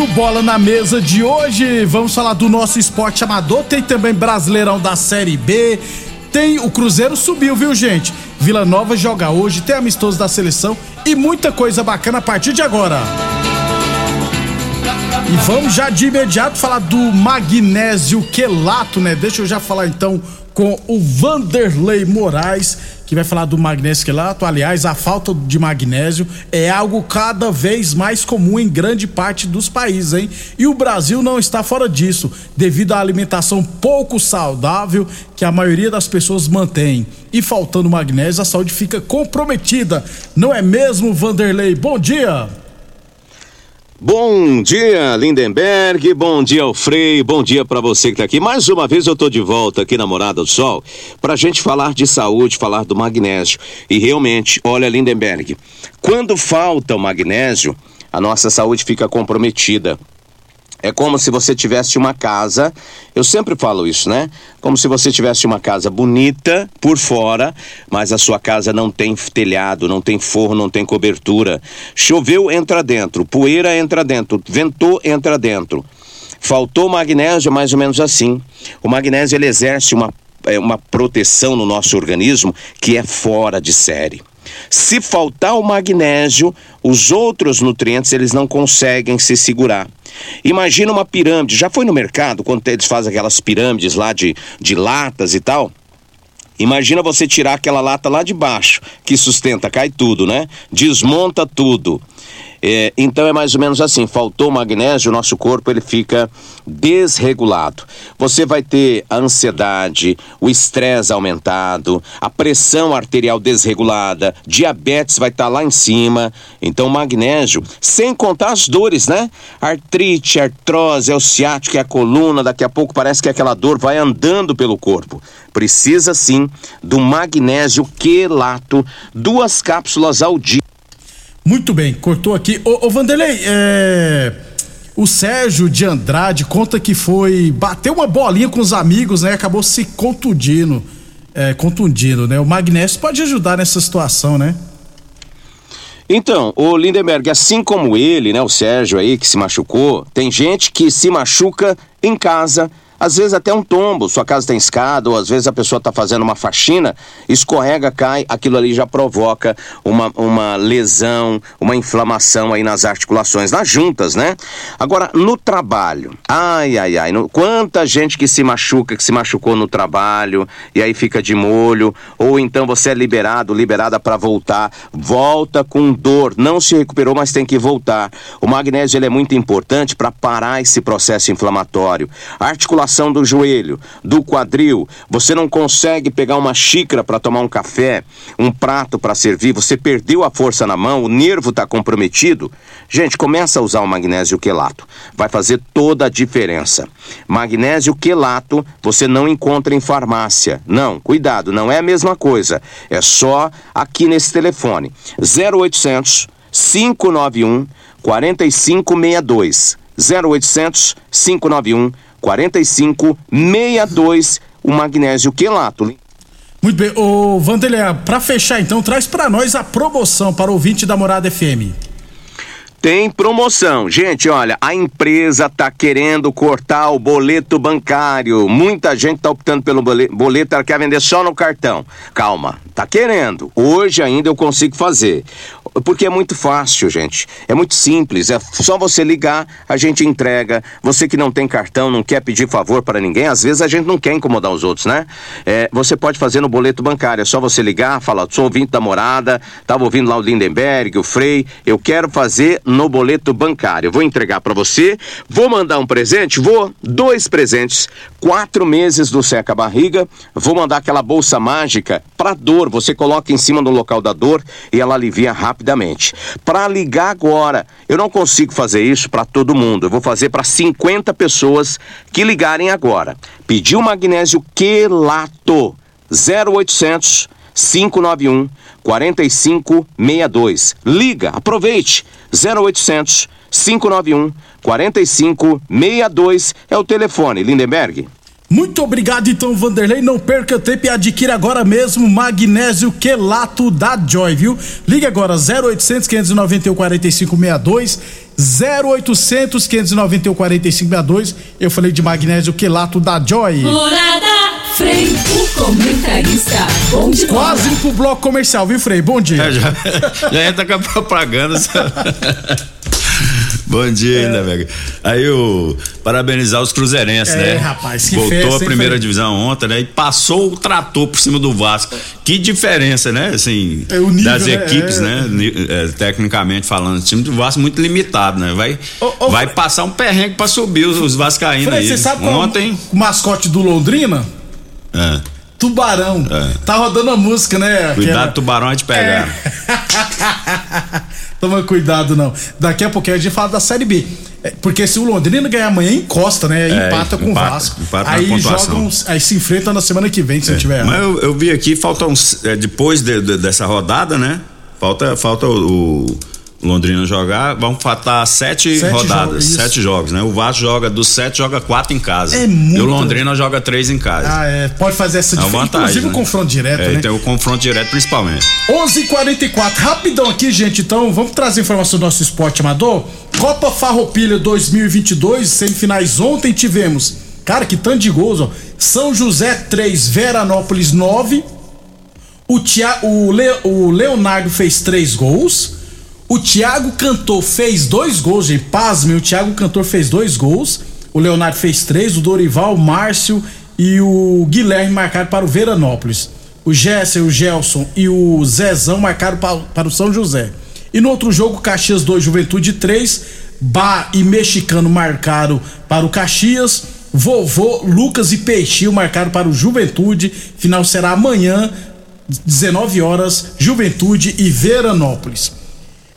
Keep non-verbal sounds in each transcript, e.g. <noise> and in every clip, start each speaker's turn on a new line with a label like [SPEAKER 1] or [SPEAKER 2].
[SPEAKER 1] No Bola na Mesa de hoje, vamos falar do nosso esporte amador. Tem também Brasileirão da Série B. Tem o Cruzeiro subiu, viu, gente? Vila Nova joga hoje, tem amistoso da seleção e muita coisa bacana a partir de agora. E vamos já de imediato falar do magnésio quelato, né? Deixa eu já falar então com o Vanderlei Moraes, que vai falar do magnésio quelato. Aliás, a falta de magnésio é algo cada vez mais comum em grande parte dos países, hein? E o Brasil não está fora disso, devido à alimentação pouco saudável que a maioria das pessoas mantém. E faltando magnésio, a saúde fica comprometida. Não é mesmo, Vanderlei? Bom dia!
[SPEAKER 2] Bom dia, Lindenberg. Bom dia, Alfrei. Bom dia para você que está aqui. Mais uma vez eu estou de volta aqui na Morada do Sol para a gente falar de saúde, falar do magnésio. E realmente, olha, Lindenberg, quando falta o magnésio, a nossa saúde fica comprometida. É como se você tivesse uma casa, eu sempre falo isso, né? Como se você tivesse uma casa bonita por fora, mas a sua casa não tem telhado, não tem forro, não tem cobertura. Choveu, entra dentro, poeira entra dentro, ventou, entra dentro. Faltou magnésio, mais ou menos assim. O magnésio ele exerce uma, é, uma proteção no nosso organismo que é fora de série. Se faltar o magnésio, os outros nutrientes eles não conseguem se segurar. Imagina uma pirâmide. Já foi no mercado quando eles fazem aquelas pirâmides lá de, de latas e tal? Imagina você tirar aquela lata lá de baixo, que sustenta, cai tudo, né? Desmonta tudo. É, então é mais ou menos assim, faltou magnésio, o nosso corpo ele fica desregulado. Você vai ter a ansiedade, o estresse aumentado, a pressão arterial desregulada, diabetes vai estar tá lá em cima. Então magnésio, sem contar as dores, né? Artrite, artrose, é o ciático, é a coluna, daqui a pouco parece que aquela dor vai andando pelo corpo. Precisa sim do magnésio quelato, duas cápsulas ao dia.
[SPEAKER 1] Muito bem, cortou aqui. Ô, ô Vanderlei, é... o Sérgio de Andrade conta que foi bater uma bolinha com os amigos, né? Acabou se contundindo, é, contundindo, né? O magnésio pode ajudar nessa situação, né?
[SPEAKER 2] Então, o Lindenberg, assim como ele, né, o Sérgio aí que se machucou, tem gente que se machuca em casa às vezes até um tombo, sua casa tem escada, ou às vezes a pessoa está fazendo uma faxina, escorrega, cai, aquilo ali já provoca uma, uma lesão, uma inflamação aí nas articulações, nas juntas, né? Agora, no trabalho, ai, ai, ai, no, quanta gente que se machuca, que se machucou no trabalho, e aí fica de molho, ou então você é liberado, liberada para voltar, volta com dor, não se recuperou, mas tem que voltar. O magnésio ele é muito importante para parar esse processo inflamatório. A articulação do joelho, do quadril. Você não consegue pegar uma xícara para tomar um café, um prato para servir, você perdeu a força na mão, o nervo está comprometido. Gente, começa a usar o magnésio quelato. Vai fazer toda a diferença. Magnésio quelato você não encontra em farmácia. Não, cuidado, não é a mesma coisa. É só aqui nesse telefone. 0800 591 4562. 0800 591 4562, o magnésio quelato.
[SPEAKER 1] Muito bem, ô Vanderlei, para fechar então, traz para nós a promoção para o ouvinte da Morada FM.
[SPEAKER 2] Tem promoção. Gente, olha, a empresa tá querendo cortar o boleto bancário. Muita gente tá optando pelo boleto, ela quer vender só no cartão. Calma, tá querendo. Hoje ainda eu consigo fazer. Porque é muito fácil, gente. É muito simples. É só você ligar, a gente entrega. Você que não tem cartão, não quer pedir favor para ninguém, às vezes a gente não quer incomodar os outros, né? É, você pode fazer no boleto bancário. É só você ligar, falar, sou ouvinte da morada, tava ouvindo lá o Lindenberg, o Frei. Eu quero fazer no boleto bancário. Vou entregar para você, vou mandar um presente, vou, dois presentes, quatro meses do seca barriga, vou mandar aquela bolsa mágica para dor. Você coloca em cima do local da dor e ela alivia rapidamente. Para ligar agora, eu não consigo fazer isso para todo mundo. Eu vou fazer para 50 pessoas que ligarem agora. Pediu magnésio quelato 0800 591 4562. Liga, aproveite. 0800 591 4562 é o telefone. Lindenberg.
[SPEAKER 1] Muito obrigado, então, Vanderlei. Não perca tempo e adquira agora mesmo magnésio quelato da Joy, viu? Ligue agora 0800 591 4562. 0800 591 4562. Eu falei de magnésio quelato da Joy.
[SPEAKER 3] Morada, Frei, o comentarista. Bom dia.
[SPEAKER 1] Quase indo pro bloco comercial, viu, Frei? Bom dia.
[SPEAKER 4] É, já, já entra com a propaganda. <laughs> Bom dia, ainda, velho. Aí o parabenizar os cruzeirenses, é,
[SPEAKER 1] né? rapaz, que
[SPEAKER 4] Voltou
[SPEAKER 1] festa,
[SPEAKER 4] a primeira
[SPEAKER 1] hein,
[SPEAKER 4] divisão ontem, né? E passou o trator por cima do Vasco. Que diferença, né? Assim,
[SPEAKER 1] É nível,
[SPEAKER 4] das
[SPEAKER 1] né?
[SPEAKER 4] equipes,
[SPEAKER 1] É.
[SPEAKER 4] né? É, tecnicamente falando, o time do Vasco muito limitado, né? Vai,
[SPEAKER 1] Ô, ô,
[SPEAKER 4] vai passar um perrengue pra subir os, os vascaínos aí.
[SPEAKER 1] você sabe é
[SPEAKER 4] ontem,
[SPEAKER 1] o mascote do Londrina?
[SPEAKER 4] é,
[SPEAKER 1] Tubarão. Tá rodando a música, né?
[SPEAKER 4] cuidado,
[SPEAKER 1] Aquela-
[SPEAKER 4] tubarão é de pegar. <laughs>
[SPEAKER 1] Toma cuidado, não. Daqui a pouquinho a gente fala da Série B. É, Porque se o Londrina ganhar amanhã, encosta, né? Aí
[SPEAKER 4] É,
[SPEAKER 1] empata com o Vasco.
[SPEAKER 4] empata
[SPEAKER 1] aí jogam, aí se enfrentam na semana que vem, se não tiver
[SPEAKER 4] Mas eu, eu vi aqui, faltam é, depois de- de- dessa rodada, né? Falta, falta o, o Londrina jogar, vão faltar sete,
[SPEAKER 1] Sete
[SPEAKER 4] rodadas, sete jogos, né? O Vasco joga dos sete, joga quatro em casa.
[SPEAKER 1] É
[SPEAKER 4] E
[SPEAKER 1] muito.
[SPEAKER 4] o Londrina joga três em casa.
[SPEAKER 1] Ah, é. Pode fazer essa
[SPEAKER 4] É
[SPEAKER 1] diferença.
[SPEAKER 4] vantagem.
[SPEAKER 1] Inclusive
[SPEAKER 4] né?
[SPEAKER 1] o confronto direto,
[SPEAKER 4] é,
[SPEAKER 1] né?
[SPEAKER 4] Tem o confronto direto principalmente.
[SPEAKER 1] 11:44 Rapidão aqui, gente. Então, vamos trazer informação do nosso esporte amador. Copa Farroupilha 2022, semifinais ontem tivemos. Cara, que tanto de gols, ó. São José 3, Veranópolis 9. O, Tia, o, Le- o Leonardo fez três gols. O Thiago Cantor fez dois gols, gente. Pasme, o Thiago Cantor fez dois gols. O Leonardo fez três. O Dorival, o Márcio e o Guilherme marcaram para o Veranópolis. O Gesser, o Gelson e o Zezão marcaram para, para o São José. E no outro jogo, Caxias 2, Juventude 3. Bá e Mexicano marcaram para o Caxias. Vovô, Lucas e Peixinho marcaram para o Juventude. Final será amanhã, 19 horas, Juventude e Veranópolis.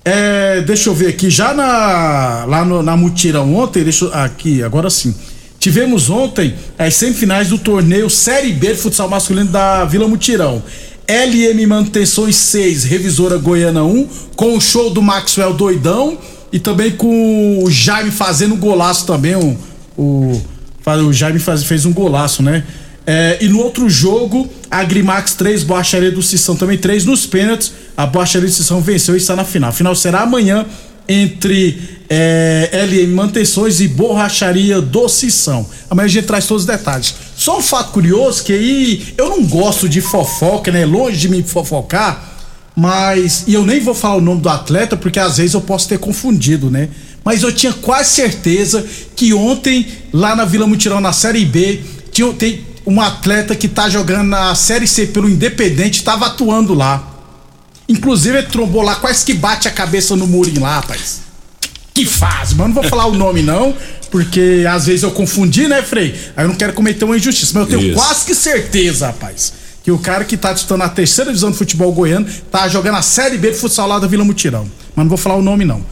[SPEAKER 1] É, deixa eu ver aqui, já na, lá no- na Mutirão ontem, deixa aqui, agora sim. Tivemos ontem as semifinais do torneio Série B de futsal masculino da Vila Mutirão. LM Manutenções 6, Revisora Goiana 1, com o show do Maxwell Doidão e também com o Jaime fazendo golaço também. O, o, o Jaime faz- fez um golaço, né? É, e no outro jogo, a Grimax 3, Borracharia do Sissão também 3 nos pênaltis. A Borracharia do Sissão venceu e está na final. A final será amanhã entre é, LM Mantenções e Borracharia do Sissão. Amanhã a gente traz todos os detalhes. Só um fato curioso que aí eu não gosto de fofoca, né? Longe de me fofocar, mas e eu nem vou falar o nome do atleta porque às vezes eu posso ter confundido, né? Mas eu tinha quase certeza que ontem lá na Vila Mutirão na Série B tinha, tem um atleta que tá jogando na Série C pelo Independente, tava atuando lá. Inclusive ele trombou lá, quase que bate a cabeça no murinho lá, rapaz. Que fase, mas não vou falar o nome não, porque às vezes eu confundi, né, Frei? Aí eu não quero cometer uma injustiça, mas eu tenho
[SPEAKER 4] Isso.
[SPEAKER 1] quase que certeza, rapaz, que o cara que tá disputando a terceira divisão do futebol goiano tá jogando a Série B de futsal lá da Vila Mutirão. Mas não vou falar o nome não.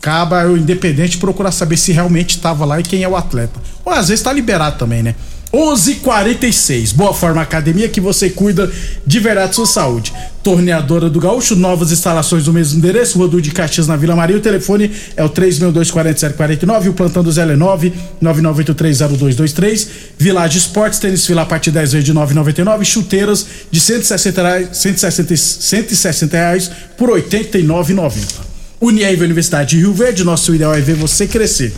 [SPEAKER 1] Caba o Independente procurar saber se realmente tava lá e quem é o atleta. Ou às vezes tá liberado também, né? 11:46. Boa Forma Academia que você cuida de verdade sua saúde. Torneadora do Gaúcho, novas instalações do mesmo endereço, Rua de Caxias na Vila Maria. O telefone é o 3624749 e o plantão do Zé é 9 99830223. Village Esportes, tênis fila a partir de 10 vezes de 9,99. Chuteiras de 160 reais, 160, 160 reais por 89,90. Unieve Universidade de Rio Verde, nosso ideal é ver você crescer.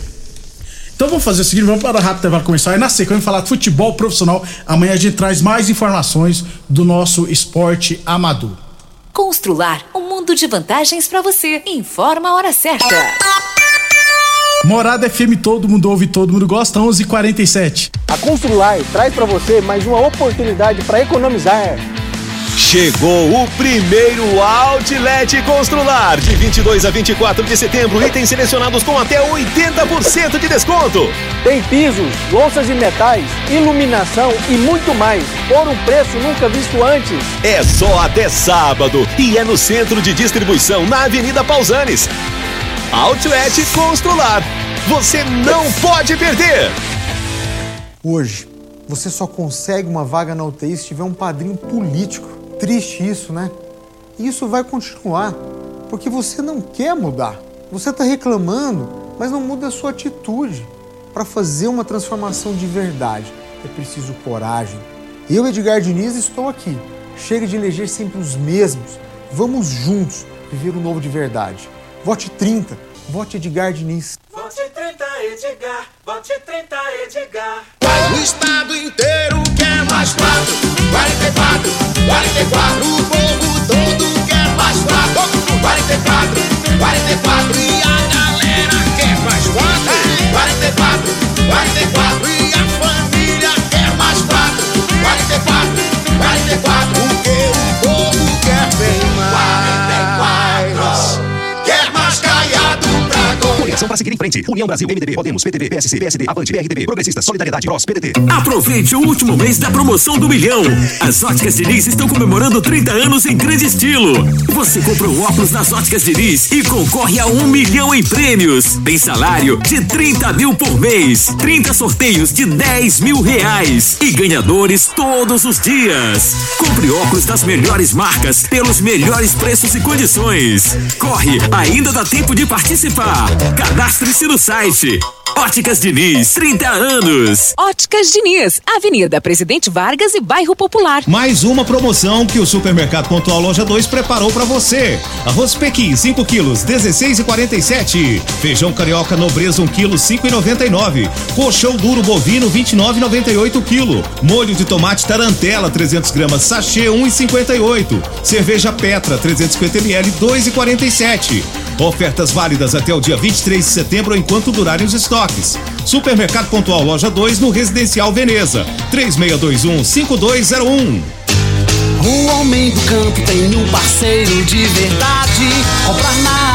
[SPEAKER 1] Então vamos fazer o seguinte, vamos para rápido para começar. E na sequência vamos falar de futebol profissional. Amanhã a gente traz mais informações do nosso esporte amador.
[SPEAKER 5] Constrular um mundo de vantagens para você. Informa a hora certa.
[SPEAKER 1] Morada FM, todo mundo ouve, todo mundo gosta, 11:47. h 47
[SPEAKER 6] A Constrular traz para você mais uma oportunidade para economizar.
[SPEAKER 7] Chegou o primeiro Outlet Constrular, de 22 a 24 de setembro, itens selecionados com até 80% de desconto.
[SPEAKER 6] Tem pisos, louças e metais, iluminação e muito mais, por um preço nunca visto antes.
[SPEAKER 7] É só até sábado e é no centro de distribuição, na Avenida Pausanes. Outlet Constrular, você não pode perder!
[SPEAKER 8] Hoje, você só consegue uma vaga na UTI se tiver um padrinho político. Triste isso, né? E isso vai continuar, porque você não quer mudar. Você está reclamando, mas não muda a sua atitude. Para fazer uma transformação de verdade, é preciso coragem. Eu, Edgar Diniz, estou aqui. Chega de eleger sempre os mesmos. Vamos juntos viver o novo de verdade. Vote 30, vote Edgar Diniz.
[SPEAKER 9] Vote 30 Edgar, vote 30 Edgar. O estado inteiro quer mais quatro, 44, 44. O povo todo quer mais quatro,
[SPEAKER 10] União Brasil, MDB, Podemos, PTB, PSC, PSD, Avante, PRTB, Progressistas, Solidariedade, PROS, PDT.
[SPEAKER 11] Aproveite o último mês da promoção do milhão. As Óticas Diniz estão comemorando 30 anos em grande estilo. Você compra o óculos nas Óticas Diniz e concorre a um milhão em prêmios. Tem salário de 30 mil por mês, 30 sorteios de 10 mil reais e ganhadores todos os dias. Compre óculos das melhores marcas pelos melhores preços e condições. Corre, ainda dá tempo de participar. Cadastre-se no site. Óticas Diniz, 30 anos.
[SPEAKER 5] Óticas Diniz, Avenida Presidente Vargas e Bairro Popular.
[SPEAKER 12] Mais uma promoção que o Supermercado Pontual Loja 2 preparou para você. Arroz Pequim, 5 quilos, 16,47. Feijão carioca nobreza, 1 quilo, 5,99. Colchão duro bovino, 29,98 quilo. Molho de tomate tarantela, 300 gramas, sachê, 1,58. Cerveja Petra, 350 ml, 2,47. Ofertas válidas até o dia 23 de setembro enquanto durarem os estoques. Supermercado Pontual Loja 2 no Residencial Veneza. 3621-5201.
[SPEAKER 13] O homem do campo tem um parceiro de verdade. Comprar na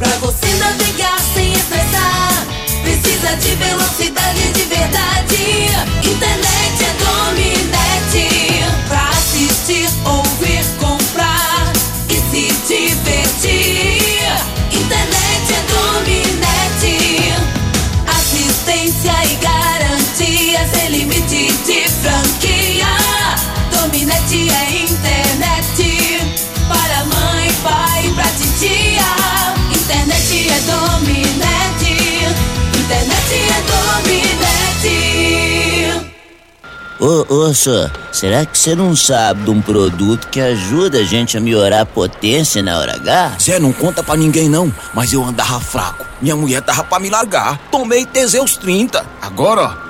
[SPEAKER 3] Pra você navegar sem estressar, precisa de velocidade de verdade. Internet é Dominete. Pra assistir, ouvir, comprar e se divertir. Internet é Dominete. Assistência e garantia sem limite de franquia. Dominete é internet para mãe, pai,
[SPEAKER 14] Ô, ô, senhor, será que você não sabe de um produto que ajuda a gente a melhorar a potência na hora H?
[SPEAKER 15] Zé, não conta pra ninguém não, mas eu andava fraco. Minha mulher tava pra me largar. Tomei Teseus 30. Agora, ó,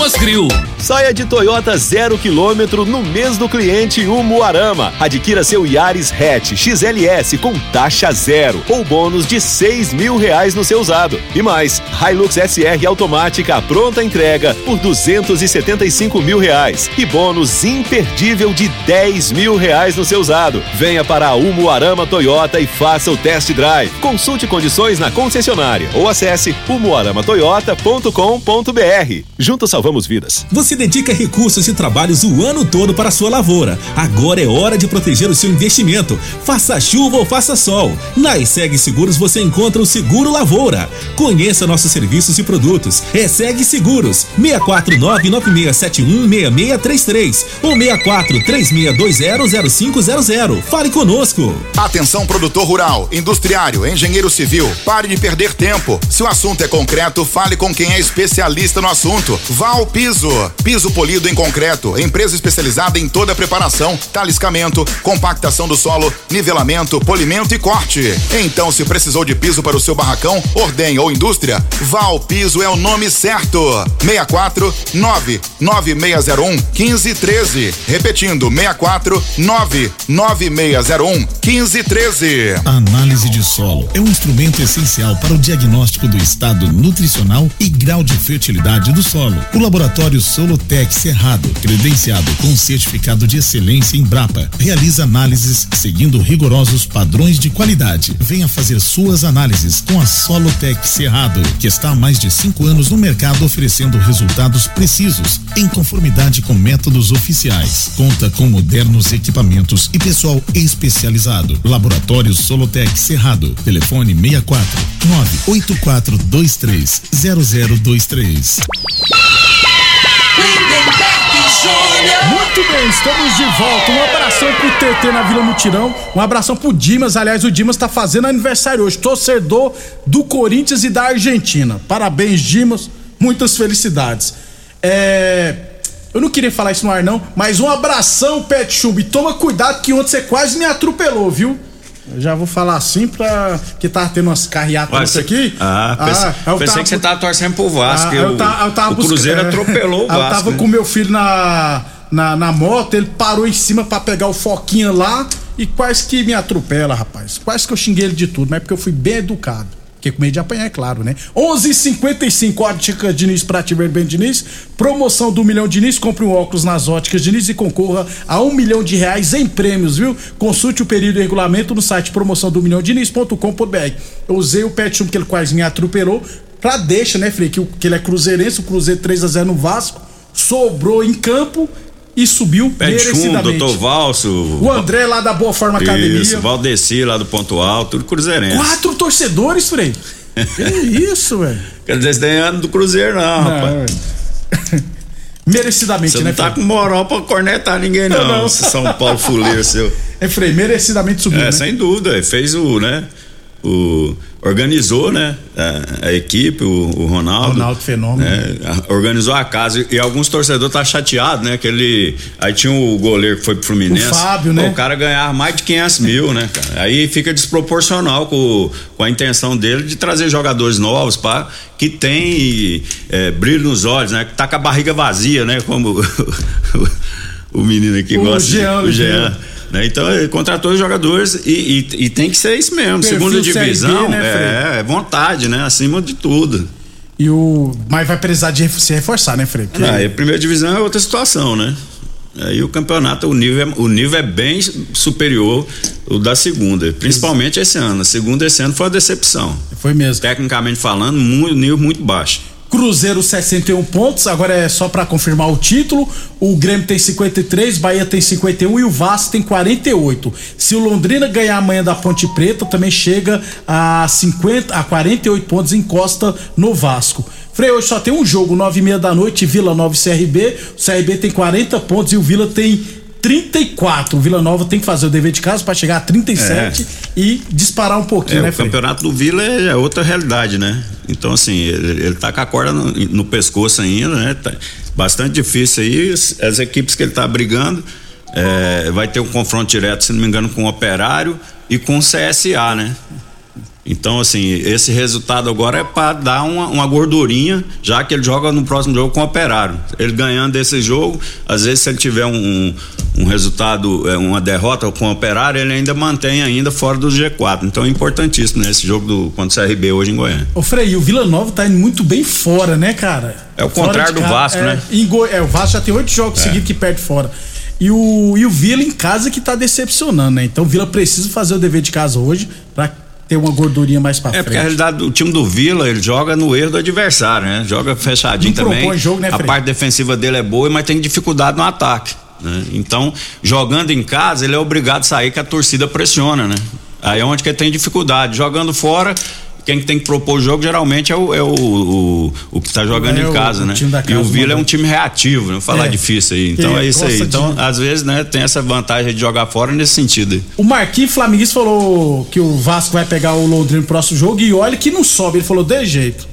[SPEAKER 15] Grill.
[SPEAKER 7] Saia de Toyota zero quilômetro no mês do cliente Umuarama. Adquira seu Yaris Hatch XLS com taxa zero ou bônus de seis mil reais no seu usado. E mais, Hilux SR automática pronta entrega por duzentos e setenta e cinco mil reais e bônus imperdível de dez mil reais no seu usado. Venha para a Umuarama Toyota e faça o test drive. Consulte condições na concessionária ou acesse umuaramatoyota.com.br. Juntos salvamos vidas.
[SPEAKER 16] Você dedica recursos e trabalhos o ano todo para a sua lavoura. Agora é hora de proteger o seu investimento. Faça chuva ou faça sol. Na ESEG Seguros você encontra o Seguro Lavoura. Conheça nossos serviços e produtos. ESEG Seguros 64996716633 ou 6436200500. Fale conosco.
[SPEAKER 17] Atenção produtor rural, industriário, engenheiro civil, pare de perder tempo. Se o assunto é concreto, fale com quem é especialista no assunto. Val Piso, piso polido em concreto, empresa especializada em toda a preparação, taliscamento, compactação do solo, nivelamento, polimento e corte. Então, se precisou de piso para o seu barracão, ordem ou indústria, Val Piso é o nome certo. 64 99601 1513. Repetindo, 64 99601 1513.
[SPEAKER 18] A análise de solo é um instrumento essencial para o diagnóstico do estado nutricional e grau de fertilidade do solo. O laboratório Solotec Cerrado, credenciado com certificado de excelência em Brapa, realiza análises seguindo rigorosos padrões de qualidade. Venha fazer suas análises com a Solotec Cerrado, que está há mais de cinco anos no mercado oferecendo resultados precisos, em conformidade com métodos oficiais. Conta com modernos equipamentos e pessoal especializado. Laboratório Solotec Cerrado. Telefone 64 98423 0023.
[SPEAKER 1] Muito bem, estamos de volta. Um abração pro TT na Vila Mutirão. Um abração pro Dimas. Aliás, o Dimas tá fazendo aniversário hoje. Torcedor do Corinthians e da Argentina. Parabéns, Dimas. Muitas felicidades. É. Eu não queria falar isso no ar, não, mas um abração, Pet Chub. Toma cuidado que ontem você quase me atropelou, viu? Eu já vou falar assim pra. que tava tendo umas carreatas aqui.
[SPEAKER 4] Ah, pensei,
[SPEAKER 1] eu
[SPEAKER 4] pensei
[SPEAKER 1] tava-
[SPEAKER 4] que você tava torcendo pro Vasco.
[SPEAKER 1] Ah, eu
[SPEAKER 4] o,
[SPEAKER 1] ta- eu tava
[SPEAKER 4] o Cruzeiro atropelou o <laughs>
[SPEAKER 1] Eu
[SPEAKER 4] Vasco.
[SPEAKER 1] tava
[SPEAKER 4] né?
[SPEAKER 1] com meu filho na, na, na moto, ele parou em cima pra pegar o foquinha lá e quase que me atropela, rapaz. Quase que eu xinguei ele de tudo, mas é porque eu fui bem educado. Fiquei com medo de apanhar, é claro, né? 11:55 Óticas Diniz pra Tiver Bem Diniz. Promoção do Milhão Diniz. Compre um óculos nas Óticas Diniz e concorra a um milhão de reais em prêmios, viu? Consulte o período e regulamento no site promoção do milhão diniz.com.br. Eu usei o pet que ele quase me atropelou pra deixa, né, Frei? Que, que ele é cruzeirense, o Cruzeiro 3x0 no Vasco. Sobrou em campo e subiu merecidamente.
[SPEAKER 4] doutor Valso.
[SPEAKER 1] O André lá da Boa Forma Academia.
[SPEAKER 4] Isso, Valdeci lá do Ponto Alto, tudo cruzeirense.
[SPEAKER 1] Quatro torcedores, Frei. Que <laughs> isso, velho?
[SPEAKER 4] Quer dizer, tem ano do Cruzeiro, não,
[SPEAKER 1] Não,
[SPEAKER 4] rapaz. <laughs>
[SPEAKER 1] Merecidamente,
[SPEAKER 4] Você
[SPEAKER 1] né,
[SPEAKER 4] não tá
[SPEAKER 1] Frei?
[SPEAKER 4] com moral pra cornetar ninguém, não.
[SPEAKER 1] Não.
[SPEAKER 4] Esse São Paulo fuleiro seu. <laughs>
[SPEAKER 1] É, Frei, merecidamente subiu,
[SPEAKER 4] É,
[SPEAKER 1] né?
[SPEAKER 4] sem dúvida. ele Fez o, né? O, organizou, né? A, a equipe, o, o Ronaldo.
[SPEAKER 1] Ronaldo Fenômeno.
[SPEAKER 4] né, organizou a casa. E, e alguns torcedores tá chateados, né? Que ele. Aí tinha o goleiro que foi pro Fluminense.
[SPEAKER 1] O Fábio, né?
[SPEAKER 4] O cara ganhava mais de 500 mil, né, cara? Aí fica desproporcional com, com a intenção dele de trazer jogadores novos para que tem é, brilho nos olhos, né? Que tá com a barriga vazia, né? Como <laughs> o menino aqui
[SPEAKER 1] O
[SPEAKER 4] gosta. de-
[SPEAKER 1] Jean
[SPEAKER 4] o Jean.
[SPEAKER 1] Oliveira.
[SPEAKER 4] Né? Então ele contratou os jogadores e, e- e tem que ser isso mesmo.
[SPEAKER 1] Perfil
[SPEAKER 4] Segunda
[SPEAKER 1] Série B,
[SPEAKER 4] divisão
[SPEAKER 1] né,
[SPEAKER 4] é, é vontade, né? Acima de tudo.
[SPEAKER 1] E o. Mas vai precisar de se reforçar, né, Frei? Porque-
[SPEAKER 4] Aí a primeira divisão é outra situação, né? Aí o campeonato, o nível é, o nível é bem superior o da segunda, principalmente esse ano. A segunda esse ano foi uma decepção.
[SPEAKER 1] Foi mesmo.
[SPEAKER 4] Tecnicamente falando, muito, nível muito baixo.
[SPEAKER 1] Cruzeiro 61 pontos, agora é só para confirmar o título. O Grêmio tem 53, Bahia tem 51 e o Vasco tem 48. Se o Londrina ganhar amanhã da Ponte Preta, também chega a 50 a 48 pontos, encosta no Vasco. Frei, hoje só tem um jogo, 9 e meia da noite, Vila Nova e CRB. O CRB tem 40 pontos e o Vila tem 34. O Vila Nova tem que fazer o dever de casa para chegar a 37 é. e disparar um pouquinho,
[SPEAKER 4] é,
[SPEAKER 1] né,
[SPEAKER 4] O campeonato do Vila é outra realidade, né? Então, assim, ele, ele tá com a corda no, no pescoço ainda, né? Tá bastante difícil aí. As equipes que ele tá brigando. É, vai ter um confronto direto, se não me engano, com o Operário e com o CSA, né? Então, assim, esse resultado agora é para dar uma, uma, gordurinha, já que ele joga no próximo jogo com o Operário. Ele ganhando esse jogo, às vezes, se ele tiver um, um, resultado, é, uma derrota com o Operário, ele ainda mantém ainda fora do G4. Então é importantíssimo nesse né, jogo do, contra o CRB hoje em Goiânia.
[SPEAKER 1] Ô, Frei, o Vila Nova tá indo muito bem fora, né, cara?
[SPEAKER 4] É o fora contrário do Vasco,
[SPEAKER 1] é,
[SPEAKER 4] né?
[SPEAKER 1] Go... É, o Vasco já tem oito jogos é. seguidos que perde fora. E o, e o Vila em casa que tá decepcionando, né? Então o Vila precisa fazer o dever de casa hoje ter uma gordurinha mais pra
[SPEAKER 4] é,
[SPEAKER 1] frente.
[SPEAKER 4] É, porque a realidade, o time do Vila, ele joga no erro do adversário, né? Joga fechadinho Não também. Jogo, né, a parte defensiva dele é boa, mas tem dificuldade no ataque. Né? Então, jogando em casa, ele é obrigado a sair que a torcida pressiona, né? Aí é onde que ele tem dificuldade. Jogando fora, quem tem que propor o jogo geralmente é o, é o, o, o que está jogando é em casa, o, né? O casa e o Vila é um time reativo, não né? falar é. difícil aí. Então é isso aí. Então, de... às vezes, né, tem essa vantagem de jogar fora nesse sentido. Aí.
[SPEAKER 1] O Marquinhos Flamenguista falou que o Vasco vai pegar o Londrina no próximo jogo e olha que não sobe. Ele falou de jeito.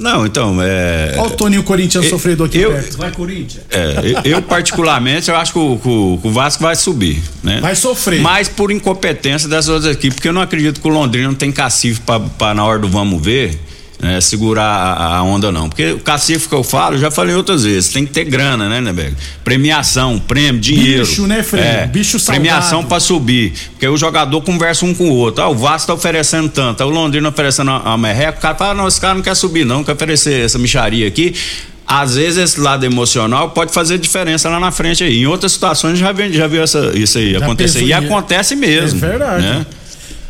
[SPEAKER 4] Não, então, é.
[SPEAKER 1] Olha o Toninho Corinthians eu, sofredor aqui
[SPEAKER 4] eu,
[SPEAKER 1] perto.
[SPEAKER 4] Vai, Corinthians. É, eu, particularmente, eu acho que o, que o, Vasco vai subir, né?
[SPEAKER 1] Vai sofrer.
[SPEAKER 4] Mas por incompetência das outras equipes, porque eu não acredito que o Londrina não tem cacife para na hora do vamos ver é, segurar a, a, onda, não. Porque o cacife que eu falo, eu já falei outras vezes, tem que ter grana, né, Neberg? Premiação, prêmio, dinheiro.
[SPEAKER 1] Bicho, né, Fred? É,
[SPEAKER 4] Bicho salgado. Premiação para subir. Porque o jogador conversa um com o outro. Ah, o Vasco tá oferecendo tanto, ah, o Londrina oferecendo a, a merreca, o cara fala, não, esse cara não quer subir, não, quer oferecer essa micharia aqui às vezes esse lado emocional pode fazer diferença lá na frente aí. Em outras situações já, vi, já viu essa, isso aí já acontecer. E acontece mesmo.
[SPEAKER 1] É verdade.
[SPEAKER 4] Né?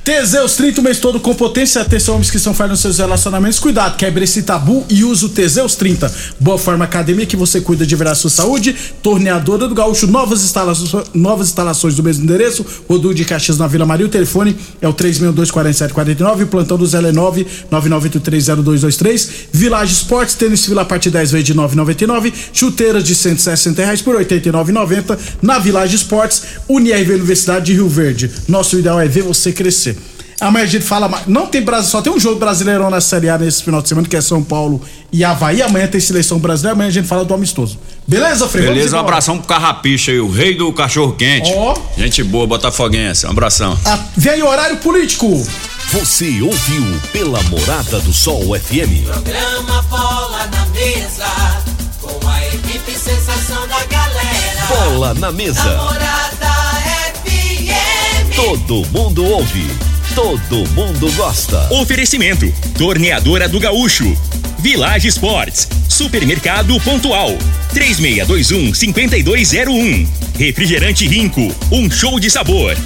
[SPEAKER 1] Teseus 30 o mês todo com potência. Atenção, homens que são falhos nos seus relacionamentos. Cuidado, quebre esse tabu e use o Teseus 30. Boa Forma Academia que você cuida de ver a sua saúde. Torneadora do Gaúcho, novas instalações, novas instalações do mesmo endereço. Rodul de Caxias na Vila Maria. O telefone é o 3624749. O plantão do Zé é 999830223. Village Esportes, tênis Vila a partir 10 vezes de 9,99. Chuteiras de 160 reais por 89,90. Na Village Esportes, UniRV Universidade de Rio Verde. Nosso ideal é ver você crescer. Amanhã a gente fala. Não tem Brasil, só tem um jogo brasileirão na Série A nesse final de semana, que é São Paulo e Havaí. Amanhã tem seleção brasileira, amanhã a gente fala do amistoso. Beleza, Frei?
[SPEAKER 4] Beleza, um abração pro Carrapicha aí, o rei do cachorro quente. Ó. Oh. Gente boa, botafoguense. Um abração.
[SPEAKER 1] Ah, vem aí horário político.
[SPEAKER 19] Você ouviu pela Morada do Sol FM.
[SPEAKER 9] Programa Bola na Mesa, com a equipe sensação da galera.
[SPEAKER 19] Bola na Mesa.
[SPEAKER 9] Morada FM.
[SPEAKER 19] Todo mundo ouve todo mundo gosta.
[SPEAKER 10] Oferecimento: Torneadora do Gaúcho, Village Sports, Supermercado Pontual, 3621 5201. Refrigerante Rinco, um show de sabor.